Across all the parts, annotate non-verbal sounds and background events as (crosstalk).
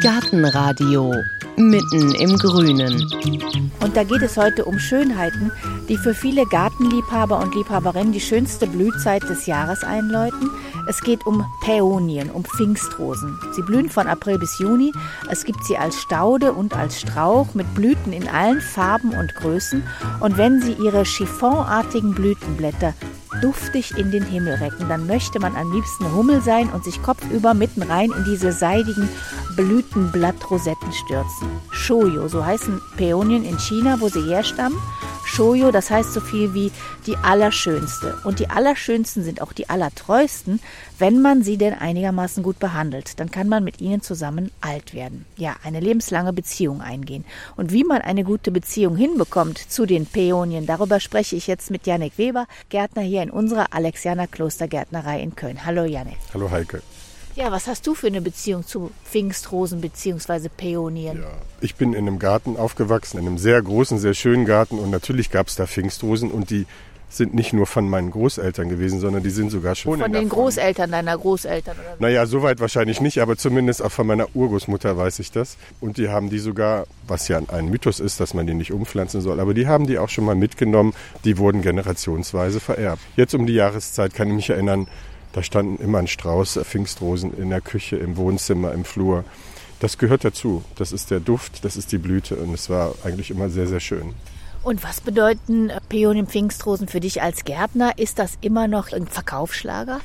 Gartenradio mitten im Grünen. Und da geht es heute um Schönheiten, die für viele Gartenliebhaber und Liebhaberinnen die schönste Blühzeit des Jahres einläuten. Es geht um Päonien, um Pfingstrosen. Sie blühen von April bis Juni. Es gibt sie als Staude und als Strauch mit Blüten in allen Farben und Größen. Und wenn sie ihre chiffonartigen Blütenblätter duftig in den Himmel recken, dann möchte man am liebsten Hummel sein und sich kopfüber mitten rein in diese seidigen Blütenblattrosetten stürzen. Shoyo, so heißen Päonien in China, wo sie herstammen. Shoyo, das heißt so viel wie die Allerschönste. Und die Allerschönsten sind auch die Allertreuesten, wenn man sie denn einigermaßen gut behandelt. Dann kann man mit ihnen zusammen alt werden. Ja, eine lebenslange Beziehung eingehen. Und wie man eine gute Beziehung hinbekommt zu den Päonien, darüber spreche ich jetzt mit Janek Weber, Gärtner hier in unserer Alexianer Klostergärtnerei in Köln. Hallo Janek. Hallo Heike. Ja, was hast du für eine Beziehung zu Pfingstrosen bzw. Päonien? Ja, ich bin in einem Garten aufgewachsen, in einem sehr großen, sehr schönen Garten und natürlich gab es da Pfingstrosen und die sind nicht nur von meinen Großeltern gewesen, sondern die sind sogar schon von den Großeltern deiner Großeltern oder so. Naja, soweit wahrscheinlich nicht, aber zumindest auch von meiner Urgroßmutter weiß ich das. Und die haben die sogar, was ja ein Mythos ist, dass man die nicht umpflanzen soll, aber die haben die auch schon mal mitgenommen. Die wurden generationsweise vererbt. Jetzt um die Jahreszeit kann ich mich erinnern, da standen immer ein Strauß Pfingstrosen in der Küche, im Wohnzimmer, im Flur. Das gehört dazu. Das ist der Duft, das ist die Blüte und es war eigentlich immer sehr, sehr schön. Und was bedeuten Peonien Pfingstrosen für dich als Gärtner? Ist das immer noch ein Verkaufsschlager?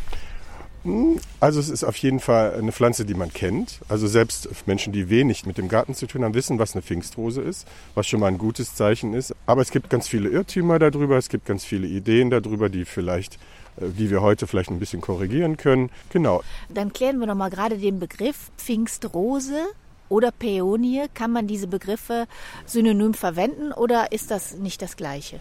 Hm, also es ist auf jeden Fall eine Pflanze, die man kennt. Also selbst Menschen, die wenig mit dem Garten zu tun haben, wissen, was eine Pfingstrose ist, was schon mal ein gutes Zeichen ist. Aber es gibt ganz viele Irrtümer darüber, es gibt ganz viele Ideen darüber, die vielleicht äh, die wir heute vielleicht ein bisschen korrigieren können. Genau. Dann klären wir noch mal gerade den Begriff Pfingstrose oder Päonie. Kann man diese Begriffe synonym verwenden oder ist das nicht das Gleiche?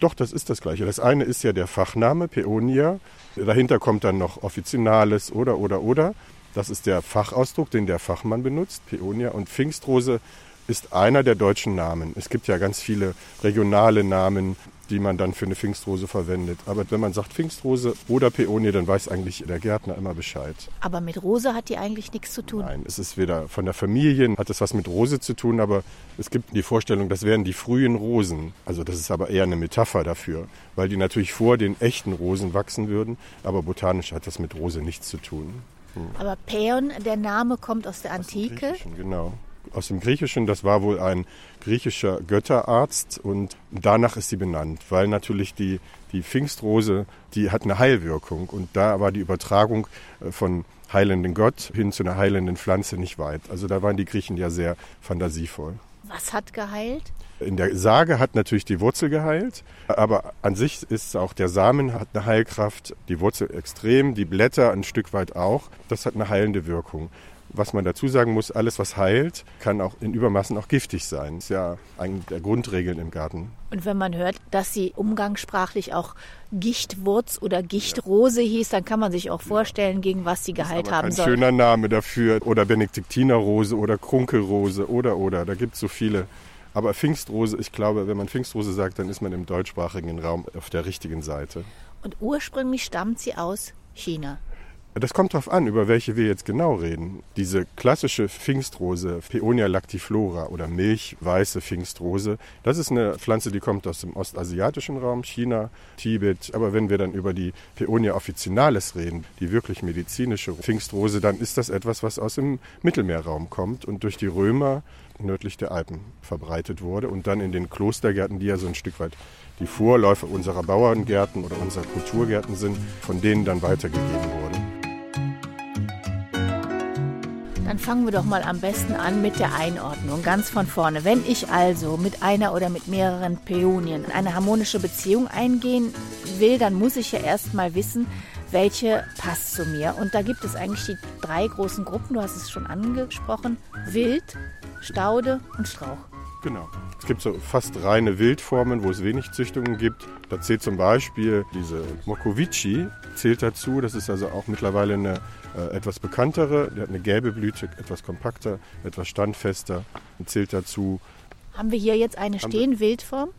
Doch, das ist das Gleiche. Das eine ist ja der Fachname Peonia. Dahinter kommt dann noch Offizinales oder oder oder. Das ist der Fachausdruck, den der Fachmann benutzt, Peonia. Und Pfingstrose ist einer der deutschen Namen. Es gibt ja ganz viele regionale Namen, die man dann für eine Pfingstrose verwendet. Aber wenn man sagt Pfingstrose oder Peonie, dann weiß eigentlich der Gärtner immer Bescheid. Aber mit Rose hat die eigentlich nichts zu tun? Nein, es ist weder von der Familie, hat es was mit Rose zu tun, aber es gibt die Vorstellung, das wären die frühen Rosen. Also das ist aber eher eine Metapher dafür, weil die natürlich vor den echten Rosen wachsen würden, aber botanisch hat das mit Rose nichts zu tun. Hm. Aber Peon, der Name kommt aus der Antike. Aus genau aus dem Griechischen. Das war wohl ein griechischer Götterarzt und danach ist sie benannt, weil natürlich die, die Pfingstrose, die hat eine Heilwirkung und da war die Übertragung äh, von heilenden Gott hin zu einer heilenden Pflanze nicht weit. Also da waren die Griechen ja sehr fantasievoll. Was hat geheilt? In der Sage hat natürlich die Wurzel geheilt, aber an sich ist auch der Samen hat eine Heilkraft, die Wurzel extrem, die Blätter ein Stück weit auch. Das hat eine heilende Wirkung. Was man dazu sagen muss, alles was heilt, kann auch in Übermaßen auch giftig sein. Das ist ja eine der Grundregeln im Garten. Und wenn man hört, dass sie umgangssprachlich auch Gichtwurz oder Gichtrose hieß, dann kann man sich auch vorstellen, gegen was sie geheilt haben soll. Ein schöner Name dafür. Oder Benediktinerrose oder Krunkelrose oder oder. Da gibt es so viele. Aber Pfingstrose, ich glaube, wenn man Pfingstrose sagt, dann ist man im deutschsprachigen Raum auf der richtigen Seite. Und ursprünglich stammt sie aus China. Das kommt darauf an, über welche wir jetzt genau reden. Diese klassische Pfingstrose, Peonia lactiflora oder milchweiße Pfingstrose, das ist eine Pflanze, die kommt aus dem ostasiatischen Raum, China, Tibet. Aber wenn wir dann über die Peonia officinalis reden, die wirklich medizinische Pfingstrose, dann ist das etwas, was aus dem Mittelmeerraum kommt und durch die Römer nördlich der Alpen verbreitet wurde und dann in den Klostergärten, die ja so ein Stück weit die Vorläufer unserer Bauerngärten oder unserer Kulturgärten sind, von denen dann weitergegeben wurde. Dann fangen wir doch mal am besten an mit der Einordnung, ganz von vorne. Wenn ich also mit einer oder mit mehreren Peonien eine harmonische Beziehung eingehen will, dann muss ich ja erst mal wissen, welche passt zu mir. Und da gibt es eigentlich die drei großen Gruppen, du hast es schon angesprochen, Wild, Staude und Strauch. Genau. Es gibt so fast reine Wildformen, wo es wenig Züchtungen gibt. Da zählt zum Beispiel diese Mokovici, zählt dazu. Das ist also auch mittlerweile eine äh, etwas bekanntere. Die hat eine gelbe Blüte, etwas kompakter, etwas standfester und zählt dazu. Haben wir hier jetzt eine stehen, Wildform?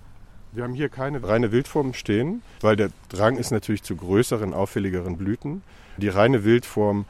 Wir haben hier keine reine Wildform stehen, weil der Drang ist natürlich zu größeren, auffälligeren Blüten. Die reine Wildform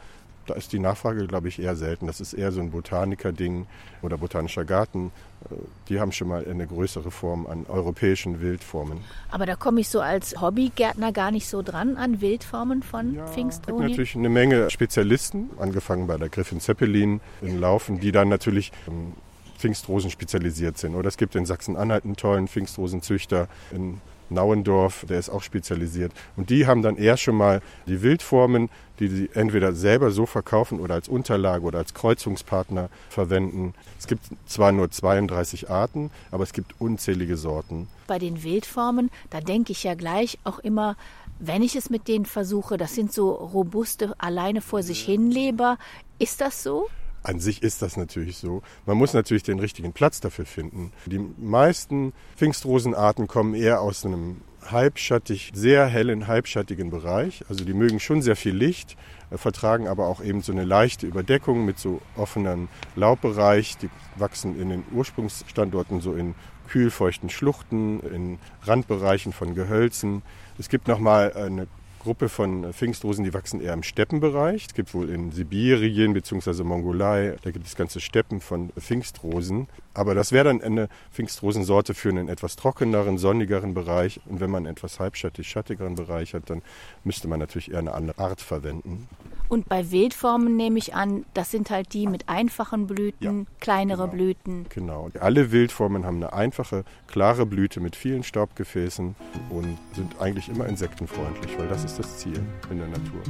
da ist die Nachfrage, glaube ich, eher selten. Das ist eher so ein Botaniker-Ding oder botanischer Garten. Äh, die haben schon mal eine größere Form an europäischen Wildformen. Aber da komme ich so als Hobbygärtner gar nicht so dran an Wildformen von ja, Pfingstroni. Es gibt natürlich eine Menge Spezialisten, angefangen bei der Griffin Zeppelin in Laufen, die dann natürlich ähm, Pfingstrosen spezialisiert sind. Oder es gibt in Sachsen-Anhalt einen tollen Pfingstrosenzüchter in Nauendorf, der ist auch spezialisiert. Und die haben dann eher schon mal die Wildformen, die sie entweder selber so verkaufen oder als Unterlage oder als Kreuzungspartner verwenden. Es gibt zwar nur 32 Arten, aber es gibt unzählige Sorten. Bei den Wildformen, da denke ich ja gleich auch immer, wenn ich es mit denen versuche, das sind so robuste, alleine vor sich hinleber. Ist das so? An sich ist das natürlich so. Man muss natürlich den richtigen Platz dafür finden. Die meisten Pfingstrosenarten kommen eher aus einem halbschattig, sehr hellen, halbschattigen Bereich. Also die mögen schon sehr viel Licht, äh, vertragen aber auch eben so eine leichte Überdeckung mit so offenen Laubbereich. Die wachsen in den Ursprungsstandorten so in kühlfeuchten Schluchten, in Randbereichen von Gehölzen. Es gibt nochmal eine Gruppe von Pfingstrosen, die wachsen eher im Steppenbereich. Es gibt wohl in Sibirien bzw. Mongolei, da gibt es ganze Steppen von Pfingstrosen. Aber das wäre dann eine Pfingstrosensorte für einen etwas trockeneren, sonnigeren Bereich. Und wenn man einen etwas halbschattig, schattigeren Bereich hat, dann müsste man natürlich eher eine andere Art verwenden. Und bei Wildformen nehme ich an, das sind halt die mit einfachen Blüten, ja, kleinere genau. Blüten. Genau. Alle Wildformen haben eine einfache, klare Blüte mit vielen Staubgefäßen und sind eigentlich immer insektenfreundlich, weil das ist das Ziel in der Natur.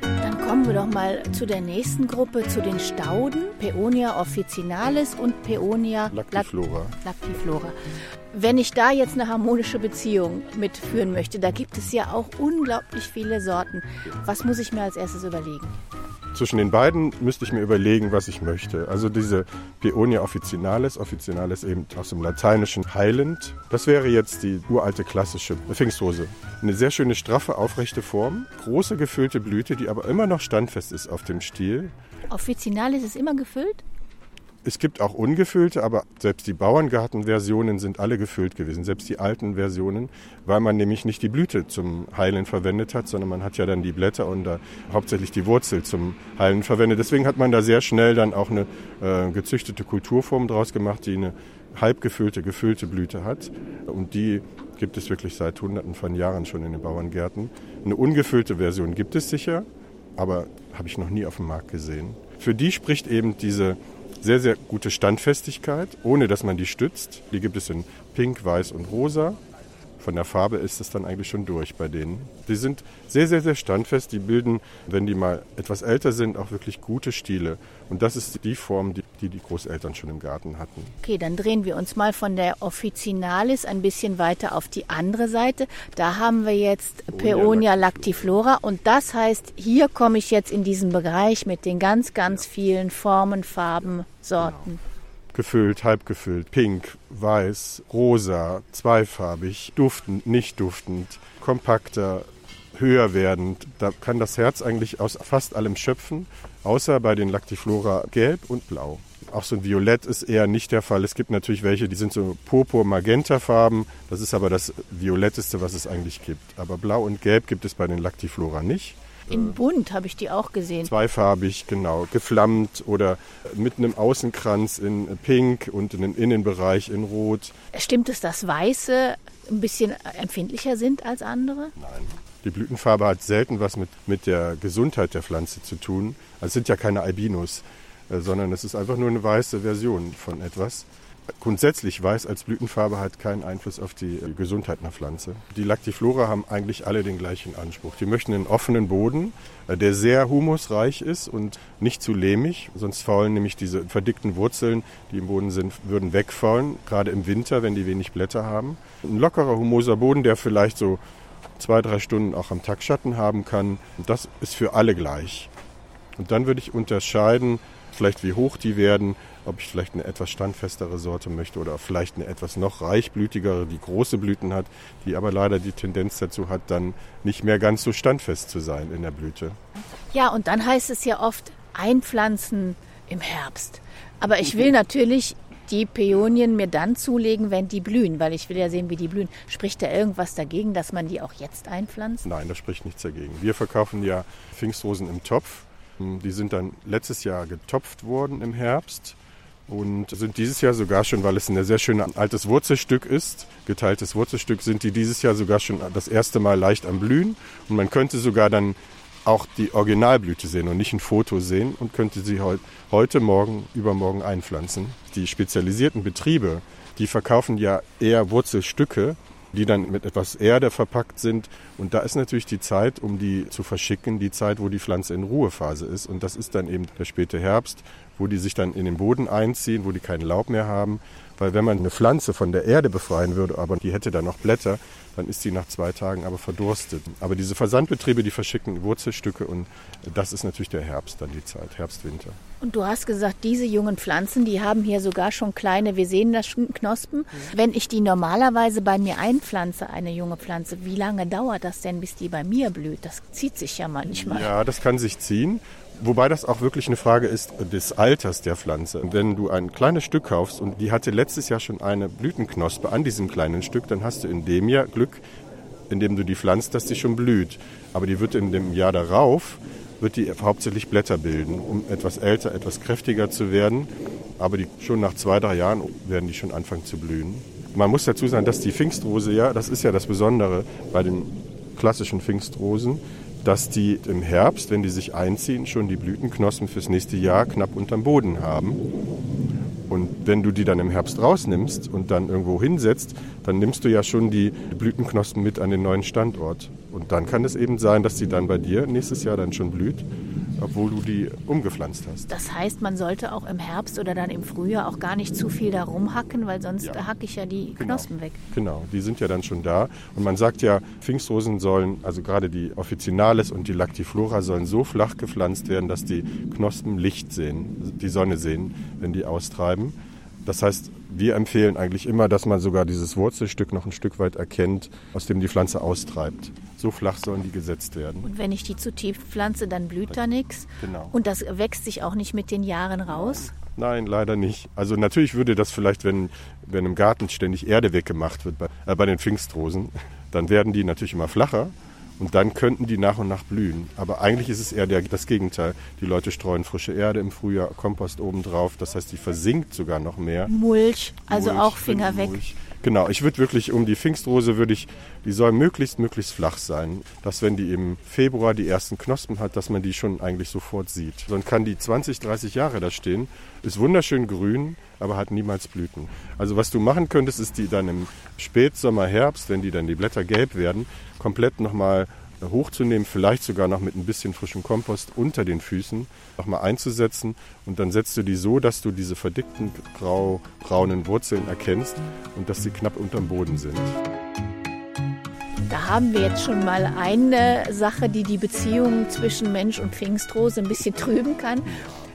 Dann kommen wir doch mal zu der nächsten Gruppe, zu den Stauden, Peonia officinalis und Peonia lactiflora. lactiflora. Wenn ich da jetzt eine harmonische Beziehung mitführen möchte, da gibt es ja auch unglaublich viele Sorten. Was muss ich mir als erstes überlegen? Zwischen den beiden müsste ich mir überlegen, was ich möchte. Also diese Peonia officinalis, officinalis eben aus dem lateinischen heilend. Das wäre jetzt die uralte klassische Pfingsthose. Eine sehr schöne, straffe, aufrechte Form, große gefüllte Blüte, die aber immer noch standfest ist auf dem Stiel. Officinalis ist immer gefüllt? Es gibt auch ungefüllte, aber selbst die Bauerngartenversionen sind alle gefüllt gewesen, selbst die alten Versionen, weil man nämlich nicht die Blüte zum Heilen verwendet hat, sondern man hat ja dann die Blätter und da hauptsächlich die Wurzel zum Heilen verwendet. Deswegen hat man da sehr schnell dann auch eine äh, gezüchtete Kulturform draus gemacht, die eine halb gefüllte, gefüllte Blüte hat. Und die gibt es wirklich seit Hunderten von Jahren schon in den Bauerngärten. Eine ungefüllte Version gibt es sicher, aber habe ich noch nie auf dem Markt gesehen. Für die spricht eben diese sehr, sehr gute Standfestigkeit, ohne dass man die stützt. Die gibt es in Pink, Weiß und Rosa. Von der Farbe ist es dann eigentlich schon durch bei denen. Die sind sehr, sehr, sehr standfest. Die bilden, wenn die mal etwas älter sind, auch wirklich gute Stiele. Und das ist die Form, die die, die Großeltern schon im Garten hatten. Okay, dann drehen wir uns mal von der Officinalis ein bisschen weiter auf die andere Seite. Da haben wir jetzt Peonia lactiflora. Und das heißt, hier komme ich jetzt in diesen Bereich mit den ganz, ganz vielen Formen, Farben, Sorten. Genau gefüllt, halb gefüllt, pink, weiß, rosa, zweifarbig, duftend, nicht duftend, kompakter, höher werdend. Da kann das Herz eigentlich aus fast allem schöpfen, außer bei den Lactiflora gelb und blau. Auch so ein Violett ist eher nicht der Fall. Es gibt natürlich welche, die sind so purpur-magenta-Farben. Das ist aber das Violetteste, was es eigentlich gibt. Aber Blau und Gelb gibt es bei den Lactiflora nicht. In bunt habe ich die auch gesehen. Zweifarbig, genau. Geflammt oder mit einem Außenkranz in Pink und in den Innenbereich in Rot. Stimmt es, dass Weiße ein bisschen empfindlicher sind als andere? Nein. Die Blütenfarbe hat selten was mit, mit der Gesundheit der Pflanze zu tun. Also es sind ja keine Albinos, äh, sondern es ist einfach nur eine weiße Version von etwas. Grundsätzlich weiß als Blütenfarbe hat keinen Einfluss auf die Gesundheit einer Pflanze. Die Lactiflora haben eigentlich alle den gleichen Anspruch. Die möchten einen offenen Boden, äh, der sehr humusreich ist und nicht zu lehmig, sonst faulen nämlich diese verdickten Wurzeln, die im Boden sind, würden wegfaulen, gerade im Winter, wenn die wenig Blätter haben. Ein lockerer, humoser Boden, der vielleicht so zwei, drei Stunden auch am Tag Schatten haben kann, das ist für alle gleich. Und dann würde ich unterscheiden, vielleicht wie hoch die werden, ob ich vielleicht eine etwas standfestere Sorte möchte oder vielleicht eine etwas noch reichblütigere, die große Blüten hat, die aber leider die Tendenz dazu hat, dann nicht mehr ganz so standfest zu sein in der Blüte. Ja, und dann heißt es ja oft einpflanzen im Herbst. Aber ich will (laughs) natürlich die Peonien mir dann zulegen, wenn die blühen, weil ich will ja sehen, wie die blühen. Spricht da irgendwas dagegen, dass man die auch jetzt einpflanzt? Nein, da spricht nichts dagegen. Wir verkaufen ja Pfingstrosen im Topf. Die sind dann letztes Jahr getopft worden im Herbst und sind dieses Jahr sogar schon, weil es ein sehr schönes altes Wurzelstück ist, geteiltes Wurzelstück, sind die dieses Jahr sogar schon das erste Mal leicht am Blühen. Und man könnte sogar dann auch die Originalblüte sehen und nicht ein Foto sehen und könnte sie heute, morgen, übermorgen einpflanzen. Die spezialisierten Betriebe, die verkaufen ja eher Wurzelstücke die dann mit etwas Erde verpackt sind. Und da ist natürlich die Zeit, um die zu verschicken, die Zeit, wo die Pflanze in Ruhephase ist. Und das ist dann eben der späte Herbst, wo die sich dann in den Boden einziehen, wo die kein Laub mehr haben. Weil wenn man eine Pflanze von der Erde befreien würde, aber die hätte dann noch Blätter, dann ist sie nach zwei Tagen aber verdurstet. Aber diese Versandbetriebe, die verschicken Wurzelstücke und das ist natürlich der Herbst dann die Zeit, Herbst, Winter. Und du hast gesagt, diese jungen Pflanzen, die haben hier sogar schon kleine, wir sehen das Knospen. Mhm. Wenn ich die normalerweise bei mir einpflanze, eine junge Pflanze, wie lange dauert das denn, bis die bei mir blüht? Das zieht sich ja manchmal. Ja, das kann sich ziehen. Wobei das auch wirklich eine Frage ist des Alters der Pflanze. Wenn du ein kleines Stück kaufst und die hatte letztes Jahr schon eine Blütenknospe an diesem kleinen Stück, dann hast du in dem Jahr Glück, indem du die pflanzt, dass die schon blüht. Aber die wird in dem Jahr darauf, wird die hauptsächlich Blätter bilden, um etwas älter, etwas kräftiger zu werden. Aber die, schon nach zwei, drei Jahren werden die schon anfangen zu blühen. Man muss dazu sagen, dass die Pfingstrose ja, das ist ja das Besondere bei den klassischen Pfingstrosen, dass die im Herbst, wenn die sich einziehen, schon die Blütenknospen fürs nächste Jahr knapp unterm Boden haben. Und wenn du die dann im Herbst rausnimmst und dann irgendwo hinsetzt, dann nimmst du ja schon die Blütenknospen mit an den neuen Standort. Und dann kann es eben sein, dass die dann bei dir nächstes Jahr dann schon blüht obwohl du die umgepflanzt hast. Das heißt, man sollte auch im Herbst oder dann im Frühjahr auch gar nicht zu viel da rumhacken, weil sonst ja. hacke ich ja die genau. Knospen weg. Genau, die sind ja dann schon da. Und man sagt ja, Pfingstrosen sollen, also gerade die Officinales und die Lactiflora sollen so flach gepflanzt werden, dass die Knospen Licht sehen, die Sonne sehen, wenn die austreiben. Das heißt, wir empfehlen eigentlich immer, dass man sogar dieses Wurzelstück noch ein Stück weit erkennt, aus dem die Pflanze austreibt. So flach sollen die gesetzt werden. Und wenn ich die zu tief pflanze, dann blüht da nichts. Genau. Und das wächst sich auch nicht mit den Jahren raus? Nein, leider nicht. Also natürlich würde das vielleicht, wenn, wenn im Garten ständig Erde weggemacht wird, bei, äh, bei den Pfingstrosen, dann werden die natürlich immer flacher. Und dann könnten die nach und nach blühen. Aber eigentlich ist es eher der, das Gegenteil. Die Leute streuen frische Erde im Frühjahr, Kompost obendrauf. Das heißt, die versinkt sogar noch mehr. Mulch, also Mulch, auch Finger weg. Mulch. Genau, ich würde wirklich um die Pfingstrose würde ich, die soll möglichst, möglichst flach sein. Dass wenn die im Februar die ersten Knospen hat, dass man die schon eigentlich sofort sieht. Sonst kann die 20, 30 Jahre da stehen, ist wunderschön grün, aber hat niemals Blüten. Also was du machen könntest, ist die dann im Spätsommer, Herbst, wenn die dann die Blätter gelb werden, komplett nochmal hochzunehmen, vielleicht sogar noch mit ein bisschen frischem Kompost unter den Füßen nochmal einzusetzen und dann setzt du die so, dass du diese verdickten grau-braunen Wurzeln erkennst und dass sie knapp unterm Boden sind. Da haben wir jetzt schon mal eine Sache, die die Beziehung zwischen Mensch und Pfingstrose ein bisschen trüben kann.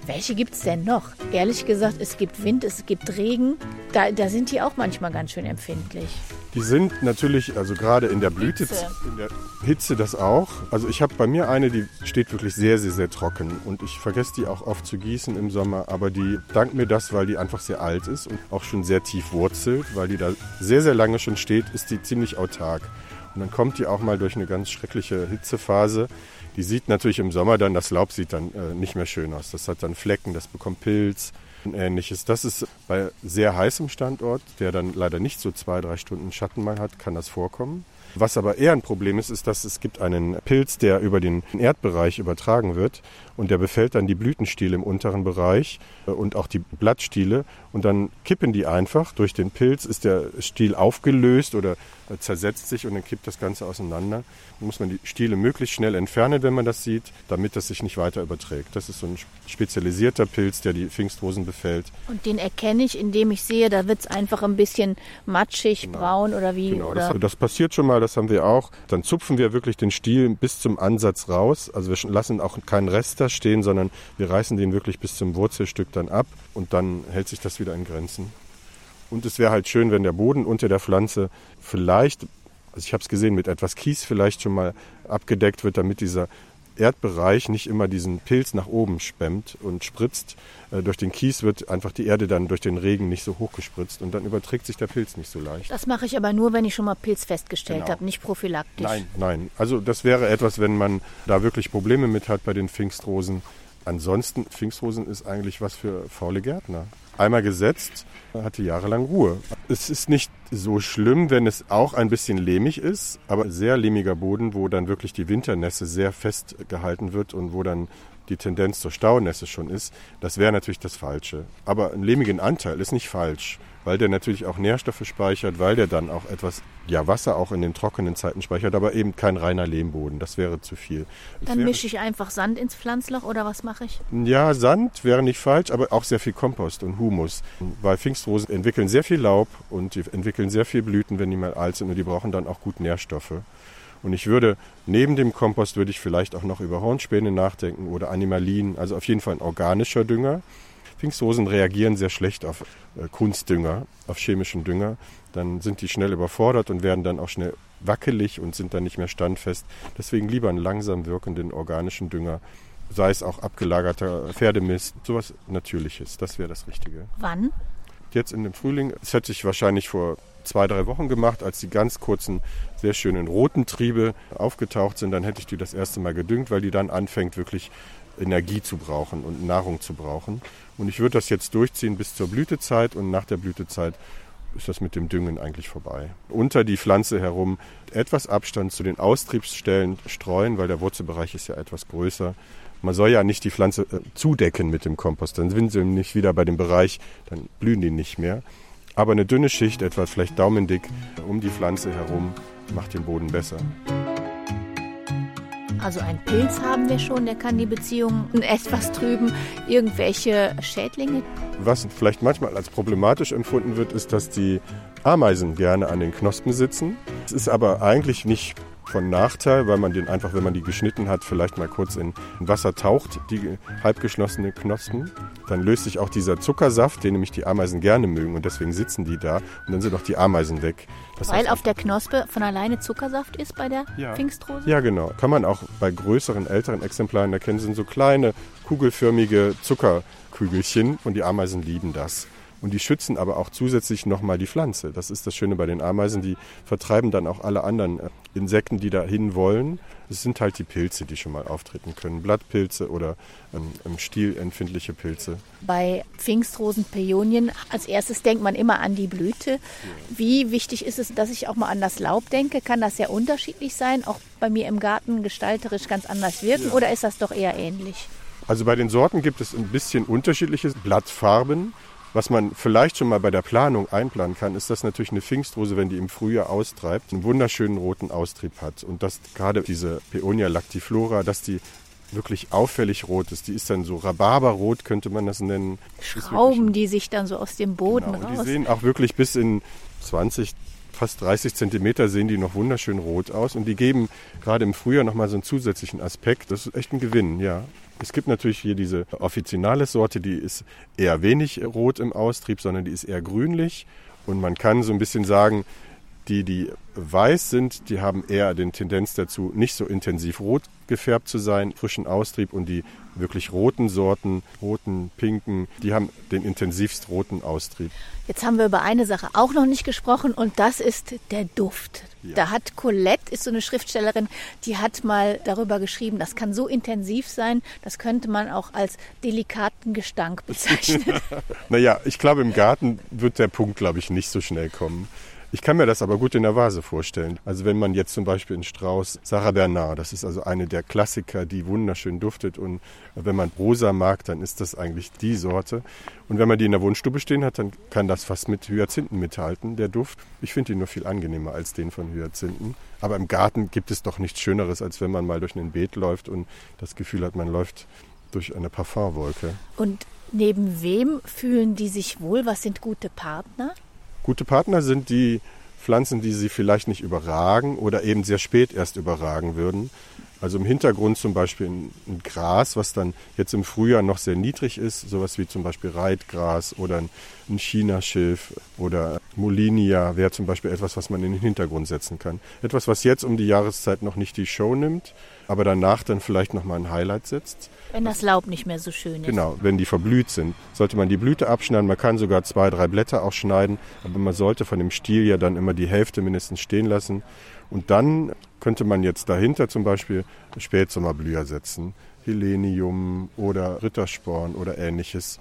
Welche gibt es denn noch? Ehrlich gesagt, es gibt Wind, es gibt Regen. Da, da sind die auch manchmal ganz schön empfindlich. Die sind natürlich, also gerade in der Blüte, in der, Hitze das auch. Also ich habe bei mir eine, die steht wirklich sehr, sehr, sehr trocken. Und ich vergesse die auch oft zu gießen im Sommer. Aber die dankt mir das, weil die einfach sehr alt ist und auch schon sehr tief wurzelt. Weil die da sehr, sehr lange schon steht, ist die ziemlich autark. Und dann kommt die auch mal durch eine ganz schreckliche Hitzephase. Die sieht natürlich im Sommer dann, das Laub sieht dann äh, nicht mehr schön aus. Das hat dann Flecken, das bekommt Pilz und ähnliches. Das ist bei sehr heißem Standort, der dann leider nicht so zwei, drei Stunden Schatten mal hat, kann das vorkommen. Was aber eher ein Problem ist, ist, dass es gibt einen Pilz, der über den Erdbereich übertragen wird und der befällt dann die Blütenstiele im unteren Bereich äh, und auch die Blattstiele und dann kippen die einfach. Durch den Pilz ist der Stiel aufgelöst oder zersetzt sich und dann kippt das Ganze auseinander. Dann muss man die Stiele möglichst schnell entfernen, wenn man das sieht, damit das sich nicht weiter überträgt. Das ist so ein spezialisierter Pilz, der die Pfingstrosen befällt. Und den erkenne ich, indem ich sehe, da wird es einfach ein bisschen matschig, genau. braun oder wie? Genau, oder? Das, das passiert schon mal, das haben wir auch. Dann zupfen wir wirklich den Stiel bis zum Ansatz raus. Also wir lassen auch keinen Rest da stehen, sondern wir reißen den wirklich bis zum Wurzelstück dann ab und dann hält sich das wieder in Grenzen. Und es wäre halt schön, wenn der Boden unter der Pflanze vielleicht, also ich habe es gesehen, mit etwas Kies vielleicht schon mal abgedeckt wird, damit dieser Erdbereich nicht immer diesen Pilz nach oben spemmt und spritzt. Äh, durch den Kies wird einfach die Erde dann durch den Regen nicht so hoch gespritzt und dann überträgt sich der Pilz nicht so leicht. Das mache ich aber nur, wenn ich schon mal Pilz festgestellt genau. habe, nicht prophylaktisch. Nein, nein. Also das wäre etwas, wenn man da wirklich Probleme mit hat bei den Pfingstrosen. Ansonsten, Pfingstrosen ist eigentlich was für faule Gärtner. Einmal gesetzt, hatte jahrelang Ruhe. Es ist nicht so schlimm, wenn es auch ein bisschen lehmig ist, aber sehr lehmiger Boden, wo dann wirklich die Winternässe sehr fest gehalten wird und wo dann die Tendenz zur Staunässe schon ist, das wäre natürlich das Falsche. Aber einen lehmigen Anteil ist nicht falsch weil der natürlich auch Nährstoffe speichert, weil der dann auch etwas ja, Wasser auch in den trockenen Zeiten speichert, aber eben kein reiner Lehmboden. Das wäre zu viel. Dann mische ich einfach Sand ins Pflanzloch oder was mache ich? Ja, Sand wäre nicht falsch, aber auch sehr viel Kompost und Humus. Weil Pfingstrosen entwickeln sehr viel Laub und die entwickeln sehr viel Blüten, wenn die mal alt sind und die brauchen dann auch gut Nährstoffe. Und ich würde neben dem Kompost würde ich vielleicht auch noch über Hornspäne nachdenken oder Animalien, also auf jeden Fall ein organischer Dünger. Pfingstrosen reagieren sehr schlecht auf äh, Kunstdünger, auf chemischen Dünger. Dann sind die schnell überfordert und werden dann auch schnell wackelig und sind dann nicht mehr standfest. Deswegen lieber einen langsam wirkenden organischen Dünger, sei es auch abgelagerter Pferdemist, sowas Natürliches. Das wäre das Richtige. Wann? Jetzt in dem Frühling. Das hätte ich wahrscheinlich vor zwei, drei Wochen gemacht, als die ganz kurzen, sehr schönen roten Triebe aufgetaucht sind. Dann hätte ich die das erste Mal gedüngt, weil die dann anfängt, wirklich Energie zu brauchen und Nahrung zu brauchen. Und ich würde das jetzt durchziehen bis zur Blütezeit und nach der Blütezeit ist das mit dem Düngen eigentlich vorbei. Unter die Pflanze herum etwas Abstand zu den Austriebsstellen streuen, weil der Wurzelbereich ist ja etwas größer. Man soll ja nicht die Pflanze äh, zudecken mit dem Kompost, dann sind sie nicht wieder bei dem Bereich, dann blühen die nicht mehr. Aber eine dünne Schicht, etwa vielleicht daumendick, um die Pflanze herum, macht den Boden besser. Also ein Pilz haben wir schon, der kann die Beziehung etwas trüben. Irgendwelche Schädlinge? Was vielleicht manchmal als problematisch empfunden wird, ist, dass die Ameisen gerne an den Knospen sitzen. Es ist aber eigentlich nicht von Nachteil, weil man den einfach, wenn man die geschnitten hat, vielleicht mal kurz in Wasser taucht, die halbgeschlossenen Knospen. Dann löst sich auch dieser Zuckersaft, den nämlich die Ameisen gerne mögen und deswegen sitzen die da und dann sind auch die Ameisen weg. Das weil auf der Knospe von alleine Zuckersaft ist bei der ja. Pfingstrose? Ja, genau. Kann man auch bei größeren, älteren Exemplaren erkennen, sind so kleine, kugelförmige Zuckerkügelchen und die Ameisen lieben das. Und die schützen aber auch zusätzlich nochmal die Pflanze. Das ist das Schöne bei den Ameisen. Die vertreiben dann auch alle anderen äh, Insekten, die dahin wollen. Es sind halt die Pilze, die schon mal auftreten können. Blattpilze oder ähm, ähm stielempfindliche Pilze. Bei Pfingstrosen, Peonien, als erstes denkt man immer an die Blüte. Wie wichtig ist es, dass ich auch mal an das Laub denke? Kann das sehr unterschiedlich sein? Auch bei mir im Garten gestalterisch ganz anders wirken? Ja. Oder ist das doch eher ähnlich? Also bei den Sorten gibt es ein bisschen unterschiedliche Blattfarben. Was man vielleicht schon mal bei der Planung einplanen kann, ist, dass natürlich eine Pfingstrose, wenn die im Frühjahr austreibt, einen wunderschönen roten Austrieb hat. Und dass gerade diese Peonia lactiflora, dass die wirklich auffällig rot ist. Die ist dann so Rhabarberrot, könnte man das nennen. Schrauben die sich dann so aus dem Boden genau, raus. Die sehen auch wirklich bis in 20, fast 30 Zentimeter sehen die noch wunderschön rot aus. Und die geben gerade im Frühjahr nochmal so einen zusätzlichen Aspekt. Das ist echt ein Gewinn, ja. Es gibt natürlich hier diese Officinales-Sorte, die ist eher wenig rot im Austrieb, sondern die ist eher grünlich. Und man kann so ein bisschen sagen, Die, die weiß sind, die haben eher den Tendenz dazu, nicht so intensiv rot gefärbt zu sein, frischen Austrieb und die wirklich roten Sorten, roten, pinken, die haben den intensivst roten Austrieb. Jetzt haben wir über eine Sache auch noch nicht gesprochen und das ist der Duft. Ja. Da hat Colette, ist so eine Schriftstellerin, die hat mal darüber geschrieben, das kann so intensiv sein, das könnte man auch als delikaten Gestank bezeichnen. (laughs) naja, ich glaube, im Garten wird der Punkt, glaube ich, nicht so schnell kommen. Ich kann mir das aber gut in der Vase vorstellen. Also wenn man jetzt zum Beispiel in Strauß Sarah Bernard, das ist also eine der Klassiker, die wunderschön duftet und wenn man rosa mag, dann ist das eigentlich die Sorte. Und wenn man die in der Wohnstube stehen hat, dann kann das fast mit Hyazinthen mithalten, der Duft. Ich finde ihn nur viel angenehmer als den von Hyazinthen. Aber im Garten gibt es doch nichts Schöneres, als wenn man mal durch ein Beet läuft und das Gefühl hat, man läuft durch eine Parfumwolke. Und neben wem fühlen die sich wohl? Was sind gute Partner? Gute Partner sind die Pflanzen, die sie vielleicht nicht überragen oder eben sehr spät erst überragen würden. Also im Hintergrund zum Beispiel ein, Gras, was dann jetzt im Frühjahr noch sehr niedrig ist, sowas wie zum Beispiel Reitgras oder ein, ein Chinaschilf oder Molinia wäre zum Beispiel etwas, was man in den Hintergrund setzen kann. Etwas, was jetzt um die Jahreszeit noch nicht die Show nimmt, aber danach dann vielleicht nochmal ein Highlight setzt. Wenn das Laub nicht mehr so schön ist. Genau, wenn die verblüht sind, sollte man die Blüte abschneiden. Man kann sogar zwei, drei Blätter auch schneiden, aber man sollte von dem Stiel ja dann immer die Hälfte mindestens stehen lassen. Und dann könnte man jetzt dahinter zum Beispiel Spätsommerblüher setzen, Helenium oder Rittersporn oder ähnliches.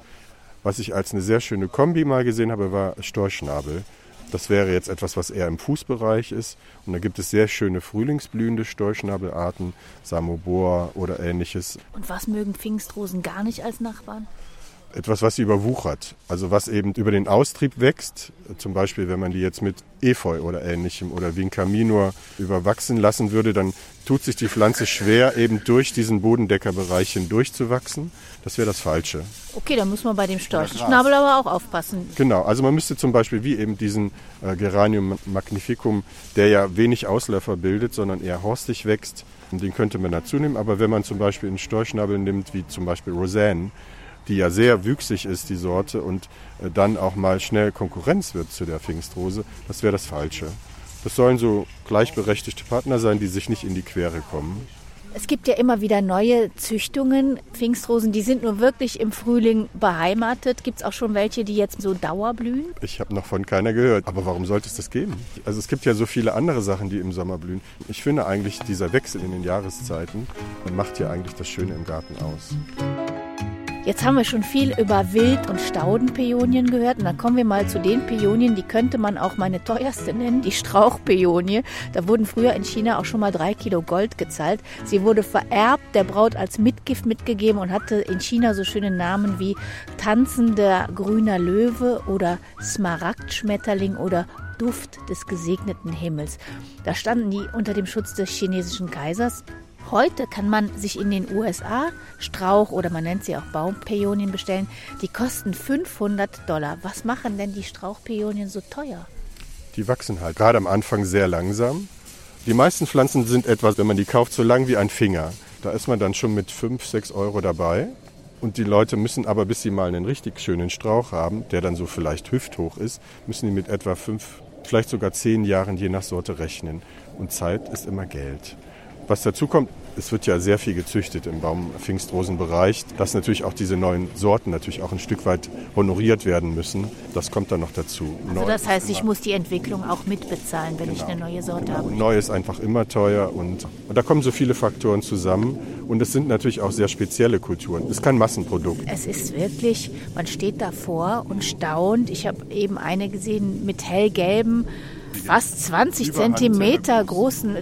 Was ich als eine sehr schöne Kombi mal gesehen habe, war Storchschnabel. Das wäre jetzt etwas, was eher im Fußbereich ist. Und da gibt es sehr schöne frühlingsblühende Storchschnabelarten, Samobor oder ähnliches. Und was mögen Pfingstrosen gar nicht als Nachbarn? Etwas, was sie überwuchert. Also was eben über den Austrieb wächst. Zum Beispiel, wenn man die jetzt mit Efeu oder ähnlichem oder Vinca minor überwachsen lassen würde, dann tut sich die Pflanze schwer, eben durch diesen Bodendeckerbereich hindurchzuwachsen. Das wäre das Falsche. Okay, dann muss man bei dem Storchenschnabel aber auch aufpassen. Genau, also man müsste zum Beispiel wie eben diesen äh, Geranium magnificum, der ja wenig Ausläufer bildet, sondern eher horstig wächst, den könnte man dazu nehmen. Aber wenn man zum Beispiel einen Storchnabel nimmt, wie zum Beispiel Roseanne, die ja sehr wüchsig ist, die Sorte, und äh, dann auch mal schnell Konkurrenz wird zu der Pfingstrose, das wäre das Falsche. Das sollen so gleichberechtigte Partner sein, die sich nicht in die Quere kommen. Es gibt ja immer wieder neue Züchtungen. Pfingstrosen, die sind nur wirklich im Frühling beheimatet. Gibt es auch schon welche, die jetzt so dauerblühen? Ich habe noch von keiner gehört. Aber warum sollte es das geben? Also es gibt ja so viele andere Sachen, die im Sommer blühen. Ich finde eigentlich, dieser Wechsel in den Jahreszeiten macht ja eigentlich das Schöne im Garten aus. Jetzt haben wir schon viel über Wild- und Staudenpäonien gehört und dann kommen wir mal zu den Päonien, die könnte man auch meine teuerste nennen, die Strauchpäonie. Da wurden früher in China auch schon mal drei Kilo Gold gezahlt. Sie wurde vererbt, der Braut als Mitgift mitgegeben und hatte in China so schöne Namen wie tanzender grüner Löwe oder Smaragdschmetterling oder Duft des gesegneten Himmels. Da standen die unter dem Schutz des chinesischen Kaisers Heute kann man sich in den USA Strauch oder man nennt sie auch Baumpäonien bestellen. Die kosten 500 Dollar. Was machen denn die Strauchpäonien so teuer? Die wachsen halt gerade am Anfang sehr langsam. Die meisten Pflanzen sind etwas, wenn man die kauft, so lang wie ein Finger. Da ist man dann schon mit 5, 6 Euro dabei. Und die Leute müssen aber, bis sie mal einen richtig schönen Strauch haben, der dann so vielleicht hüfthoch ist, müssen die mit etwa 5, vielleicht sogar 10 Jahren je nach Sorte rechnen. Und Zeit ist immer Geld. Was dazu kommt, es wird ja sehr viel gezüchtet im Baum-Pfingstrosenbereich, dass natürlich auch diese neuen Sorten natürlich auch ein Stück weit honoriert werden müssen. Das kommt dann noch dazu. Also das heißt, ich muss die Entwicklung auch mitbezahlen, wenn genau. ich eine neue Sorte genau. habe. Neu ist einfach immer teuer und, und da kommen so viele Faktoren zusammen. Und es sind natürlich auch sehr spezielle Kulturen. Es ist kein Massenprodukt. Es ist wirklich, man steht davor und staunt. Ich habe eben eine gesehen mit hellgelben fast 20 Zentimeter großen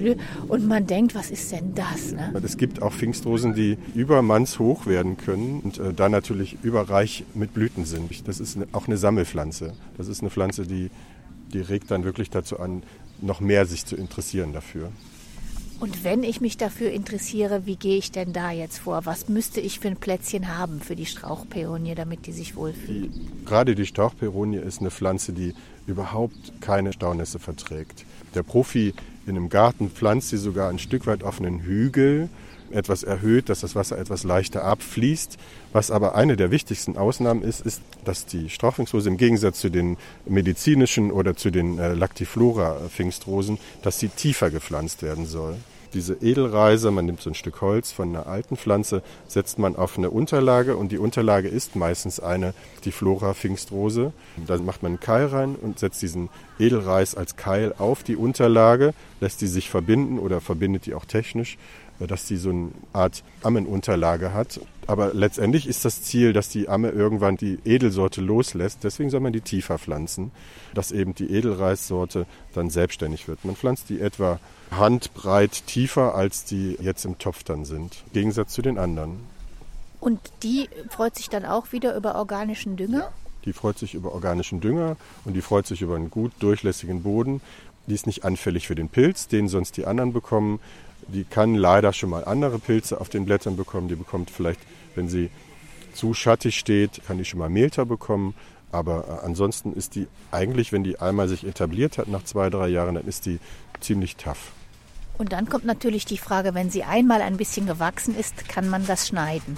und man denkt, was ist denn das? Ne? Es gibt auch Pfingstrosen, die übermannshoch werden können und äh, da natürlich überreich mit Blüten sind. Das ist eine, auch eine Sammelpflanze. Das ist eine Pflanze, die, die regt dann wirklich dazu an, noch mehr sich zu interessieren dafür. Und wenn ich mich dafür interessiere, wie gehe ich denn da jetzt vor? Was müsste ich für ein Plätzchen haben für die Strauchpeonie, damit die sich wohlfühlt? Gerade die Strauchpeonie ist eine Pflanze, die überhaupt keine Staunässe verträgt. Der Profi in einem Garten pflanzt sie sogar ein Stück weit auf einen Hügel, etwas erhöht, dass das Wasser etwas leichter abfließt. Was aber eine der wichtigsten Ausnahmen ist, ist, dass die Strauchpfingstrose im Gegensatz zu den medizinischen oder zu den äh, Lactiflora-Pfingstrosen, dass sie tiefer gepflanzt werden soll. Diese Edelreise, man nimmt so ein Stück Holz von einer alten Pflanze, setzt man auf eine Unterlage und die Unterlage ist meistens eine die Flora Pfingstrose. Da macht man einen Keil rein und setzt diesen Edelreis als Keil auf die Unterlage, lässt die sich verbinden oder verbindet die auch technisch dass die so eine Art Ammenunterlage hat. Aber letztendlich ist das Ziel, dass die Amme irgendwann die Edelsorte loslässt. Deswegen soll man die tiefer pflanzen, dass eben die Edelreissorte dann selbstständig wird. Man pflanzt die etwa handbreit tiefer, als die jetzt im Topf dann sind. Im Gegensatz zu den anderen. Und die freut sich dann auch wieder über organischen Dünger? Ja, die freut sich über organischen Dünger und die freut sich über einen gut durchlässigen Boden. Die ist nicht anfällig für den Pilz, den sonst die anderen bekommen. Die kann leider schon mal andere Pilze auf den Blättern bekommen. Die bekommt vielleicht, wenn sie zu schattig steht, kann die schon mal Mehlter bekommen. Aber äh, ansonsten ist die eigentlich, wenn die einmal sich etabliert hat nach zwei, drei Jahren, dann ist die ziemlich tough. Und dann kommt natürlich die Frage, wenn sie einmal ein bisschen gewachsen ist, kann man das schneiden?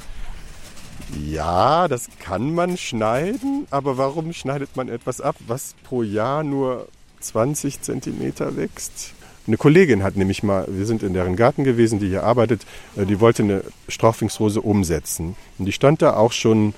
Ja, das kann man schneiden, aber warum schneidet man etwas ab, was pro Jahr nur 20 Zentimeter wächst? Eine Kollegin hat nämlich mal, wir sind in deren Garten gewesen, die hier arbeitet, äh, die wollte eine Strauchpfingstrose umsetzen. Und die stand da auch schon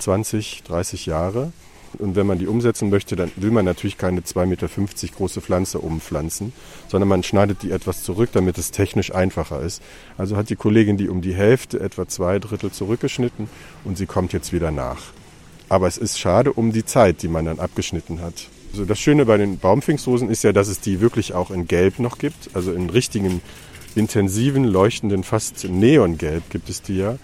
20, 30 Jahre. Und wenn man die umsetzen möchte, dann will man natürlich keine 2,50 Meter große Pflanze umpflanzen, sondern man schneidet die etwas zurück, damit es technisch einfacher ist. Also hat die Kollegin die um die Hälfte, etwa zwei Drittel zurückgeschnitten und sie kommt jetzt wieder nach. Aber es ist schade um die Zeit, die man dann abgeschnitten hat. Also das Schöne bei den Baumpfingstrosen ist ja, dass es die wirklich auch in Gelb noch gibt. Also in richtigen, intensiven, leuchtenden, fast Neongelb gibt es die ja.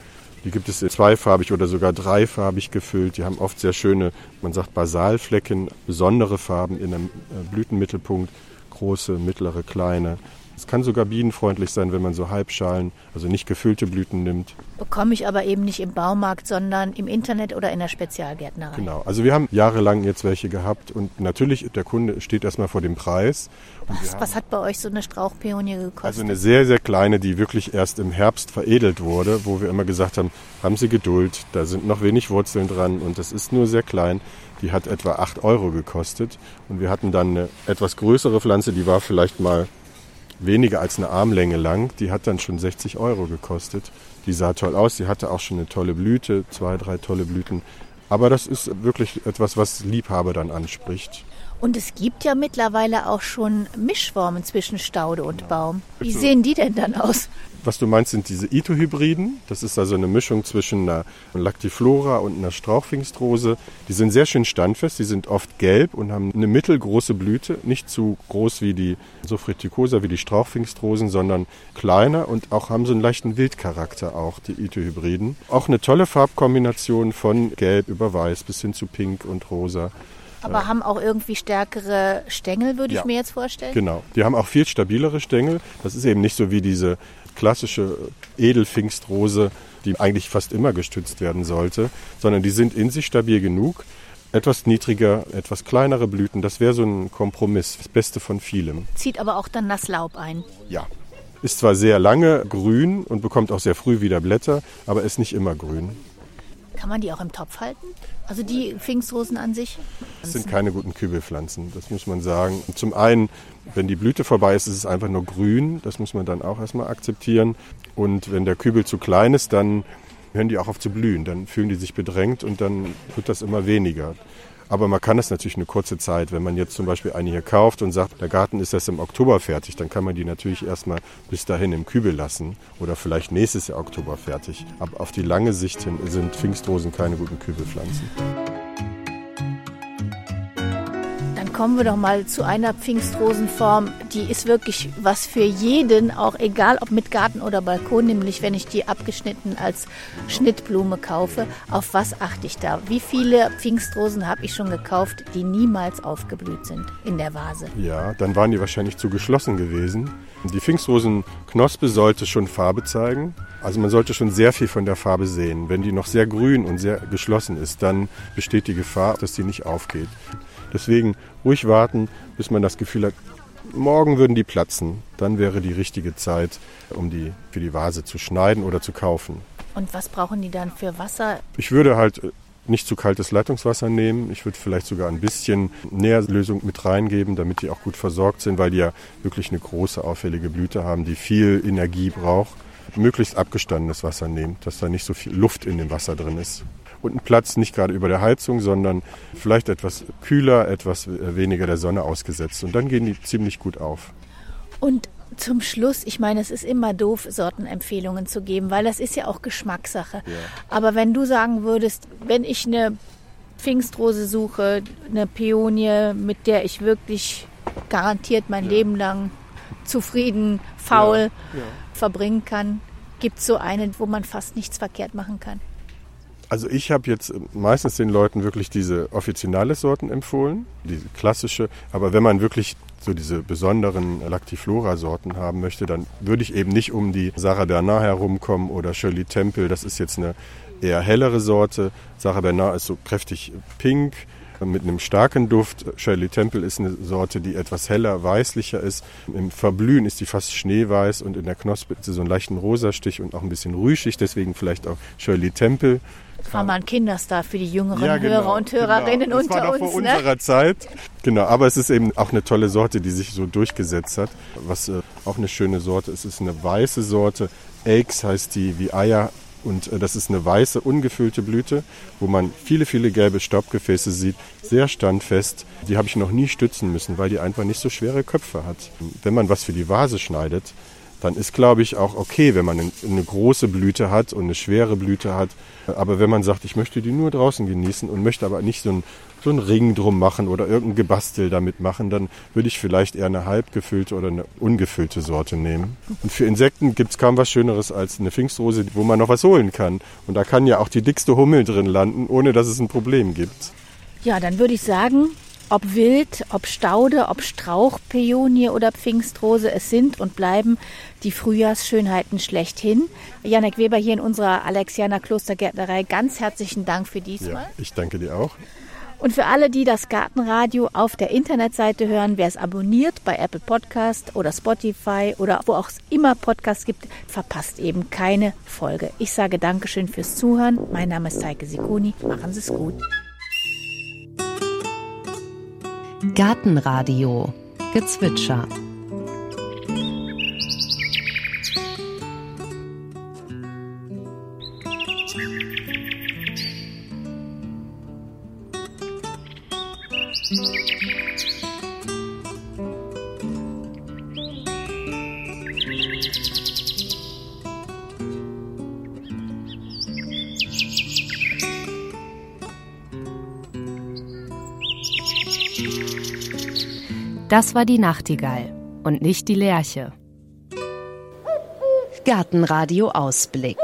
Die gibt es zweifarbig oder sogar dreifarbig gefüllt. Die haben oft sehr schöne, man sagt Basalflecken, besondere Farben in einem äh, Blütenmittelpunkt, große, mittlere, kleine. Es kann sogar bienenfreundlich sein, wenn man so Halbschalen, also nicht gefüllte Blüten nimmt. Bekomme ich aber eben nicht im Baumarkt, sondern im Internet oder in der Spezialgärtnerei. Genau, also wir haben jahrelang jetzt welche gehabt und natürlich, der Kunde steht erstmal vor dem Preis. Was, was hat bei euch so eine Strauchpeonie gekostet? Also eine sehr, sehr kleine, die wirklich erst im Herbst veredelt wurde, wo wir immer gesagt haben, haben Sie Geduld, da sind noch wenig Wurzeln dran und das ist nur sehr klein. Die hat etwa 8 Euro gekostet und wir hatten dann eine etwas größere Pflanze, die war vielleicht mal weniger als eine Armlänge lang. Die hat dann schon 60 Euro gekostet. Die sah toll aus, die hatte auch schon eine tolle Blüte, zwei, drei tolle Blüten. Aber das ist wirklich etwas, was Liebhaber dann anspricht. Und es gibt ja mittlerweile auch schon Mischformen zwischen Staude und Baum. Wie sehen die denn dann aus? Was du meinst, sind diese Ito-Hybriden. Das ist also eine Mischung zwischen einer Lactiflora und einer Strauchpfingstrose. Die sind sehr schön standfest, die sind oft gelb und haben eine mittelgroße Blüte. Nicht zu groß wie die Sophriticosa, wie die Strauchpfingstrosen, sondern kleiner und auch haben so einen leichten Wildcharakter auch, die Ito-Hybriden. Auch eine tolle Farbkombination von gelb über weiß bis hin zu pink und rosa. Aber haben auch irgendwie stärkere Stängel, würde ja. ich mir jetzt vorstellen? Genau. Die haben auch viel stabilere Stängel. Das ist eben nicht so wie diese klassische Edelpfingstrose, die eigentlich fast immer gestützt werden sollte, sondern die sind in sich stabil genug. Etwas niedriger, etwas kleinere Blüten, das wäre so ein Kompromiss, das Beste von vielem. Zieht aber auch dann Nasslaub ein. Ja. Ist zwar sehr lange grün und bekommt auch sehr früh wieder Blätter, aber ist nicht immer grün. Kann man die auch im Topf halten? Also die Pfingstrosen an sich? Das sind keine guten Kübelpflanzen, das muss man sagen. Zum einen, wenn die Blüte vorbei ist, ist es einfach nur grün. Das muss man dann auch erstmal akzeptieren. Und wenn der Kübel zu klein ist, dann hören die auch auf zu blühen. Dann fühlen die sich bedrängt und dann wird das immer weniger. Aber man kann es natürlich eine kurze Zeit. Wenn man jetzt zum Beispiel eine hier kauft und sagt, der Garten ist erst im Oktober fertig, dann kann man die natürlich erstmal bis dahin im Kübel lassen oder vielleicht nächstes Jahr Oktober fertig. Aber auf die lange Sicht hin sind Pfingstrosen keine guten Kübelpflanzen kommen wir doch mal zu einer Pfingstrosenform, die ist wirklich was für jeden, auch egal ob mit Garten oder Balkon, nämlich wenn ich die abgeschnitten als Schnittblume kaufe. Auf was achte ich da? Wie viele Pfingstrosen habe ich schon gekauft, die niemals aufgeblüht sind in der Vase? Ja, dann waren die wahrscheinlich zu geschlossen gewesen. Die Pfingstrosenknospe sollte schon Farbe zeigen. Also man sollte schon sehr viel von der Farbe sehen. Wenn die noch sehr grün und sehr geschlossen ist, dann besteht die Gefahr, dass die nicht aufgeht. Deswegen ruhig warten, bis man das Gefühl hat, Morgen würden die platzen. Dann wäre die richtige Zeit, um die für die Vase zu schneiden oder zu kaufen. Und was brauchen die dann für Wasser? Ich würde halt äh, nicht zu kaltes Leitungswasser nehmen. Ich würde vielleicht sogar ein bisschen Nährlösung mit reingeben, damit die auch gut versorgt sind, weil die ja wirklich eine große auffällige Blüte haben, die viel Energie braucht. Möglichst abgestandenes Wasser nehmen, dass da nicht so viel Luft in dem Wasser drin ist und einen Platz nicht gerade über der Heizung, sondern vielleicht etwas kühler, etwas weniger der Sonne ausgesetzt. Und dann gehen die ziemlich gut auf. Und zum Schluss, ich meine, es ist immer doof, Sortenempfehlungen zu geben, weil das ist ja auch Geschmackssache. Ja. Aber wenn du sagen würdest, wenn ich eine Pfingstrose suche, eine Peonie, mit der ich wirklich garantiert mein ja. Leben lang zufrieden, faul ja. verbringen kann, gibt es so eine, wo man fast nichts verkehrt machen kann. Also ich habe jetzt meistens den Leuten wirklich diese Officinales-Sorten empfohlen, diese klassische. Aber wenn man wirklich so diese besonderen Lactiflora-Sorten haben möchte, dann würde ich eben nicht um die Sarah Bernard herumkommen oder Shirley Temple. Das ist jetzt eine eher hellere Sorte. Sarah Bernard ist so kräftig pink mit einem starken Duft. Shirley Temple ist eine Sorte, die etwas heller, weißlicher ist. Im Verblühen ist die fast schneeweiß und in der Knospe ist sie so einen leichten Rosastich und auch ein bisschen rüschig. Deswegen vielleicht auch Shirley Temple. War mal ein Kinderstar für die jüngeren ja, genau, Hörer und Hörerinnen genau. das unter war uns. Vor ne? unserer Zeit. Genau, aber es ist eben auch eine tolle Sorte, die sich so durchgesetzt hat. Was äh, auch eine schöne Sorte ist, ist eine weiße Sorte. Eggs heißt die wie Eier und äh, das ist eine weiße, ungefüllte Blüte, wo man viele, viele gelbe Staubgefäße sieht. Sehr standfest. Die habe ich noch nie stützen müssen, weil die einfach nicht so schwere Köpfe hat. Wenn man was für die Vase schneidet, dann ist, glaube ich, auch okay, wenn man eine große Blüte hat und eine schwere Blüte hat. Aber wenn man sagt, ich möchte die nur draußen genießen und möchte aber nicht so ein so einen Ring drum machen oder irgendein Gebastel damit machen, dann würde ich vielleicht eher eine halbgefüllte oder eine ungefüllte Sorte nehmen. Und für Insekten gibt es kaum was Schöneres als eine Pfingstrose, wo man noch was holen kann. Und da kann ja auch die dickste Hummel drin landen, ohne dass es ein Problem gibt. Ja, dann würde ich sagen, ob Wild, ob Staude, ob Strauchpeonie oder Pfingstrose, es sind und bleiben die Frühjahrsschönheiten schlechthin. Janek Weber hier in unserer Alexianer Klostergärtnerei, ganz herzlichen Dank für diesmal. Ja, ich danke dir auch. Und für alle, die das Gartenradio auf der Internetseite hören, wer es abonniert bei Apple Podcast oder Spotify oder wo auch immer Podcasts gibt, verpasst eben keine Folge. Ich sage Dankeschön fürs Zuhören. Mein Name ist Heike Sikuni. Machen Sie es gut. Gartenradio. Gezwitscher Das war die Nachtigall und nicht die Lerche. Gartenradio Ausblick.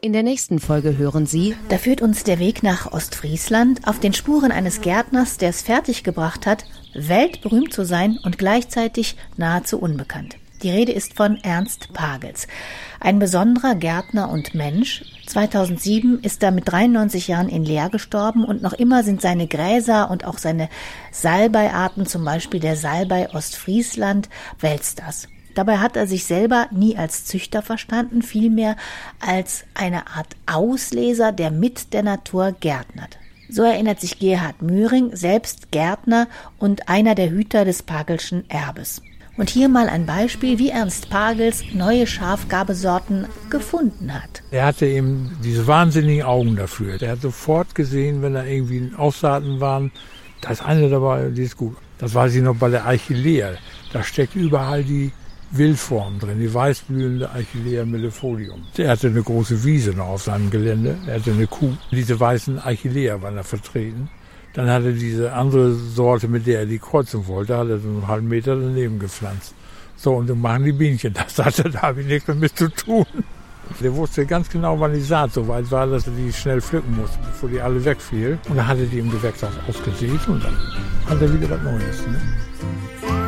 In der nächsten Folge hören Sie. Da führt uns der Weg nach Ostfriesland auf den Spuren eines Gärtners, der es fertiggebracht hat, weltberühmt zu sein und gleichzeitig nahezu unbekannt. Die Rede ist von Ernst Pagels. Ein besonderer Gärtner und Mensch. 2007 ist er mit 93 Jahren in Leer gestorben und noch immer sind seine Gräser und auch seine Salbeiarten, zum Beispiel der Salbei Ostfriesland, Weltstars. Dabei hat er sich selber nie als Züchter verstanden, vielmehr als eine Art Ausleser, der mit der Natur gärtnert. So erinnert sich Gerhard Möhring, selbst Gärtner und einer der Hüter des Pagelschen Erbes. Und hier mal ein Beispiel, wie Ernst Pagels neue Schafgabesorten gefunden hat. Er hatte eben diese wahnsinnigen Augen dafür. Er hat sofort gesehen, wenn da irgendwie Aussaaten waren, da ist eine dabei, die ist gut. Das weiß ich noch bei der Archilea. Da steckt überall die Wildform drin, die weißblühende Archilea millefolium. Er hatte eine große Wiese noch auf seinem Gelände. Er hatte eine Kuh. Diese weißen Archilea waren da vertreten. Dann hat er diese andere Sorte, mit der er die kreuzen wollte, hat er so einen halben Meter daneben gepflanzt. So, und dann machen die Bienchen das. Hatte, (laughs) da habe ich nichts mehr mit zu tun. Der wusste ganz genau, wann die Saat so weit war, dass er die schnell pflücken musste, bevor die alle wegfiel. Und dann hat er die im Gewächshaus ausgesät und dann hat er wieder was Neues. Ne?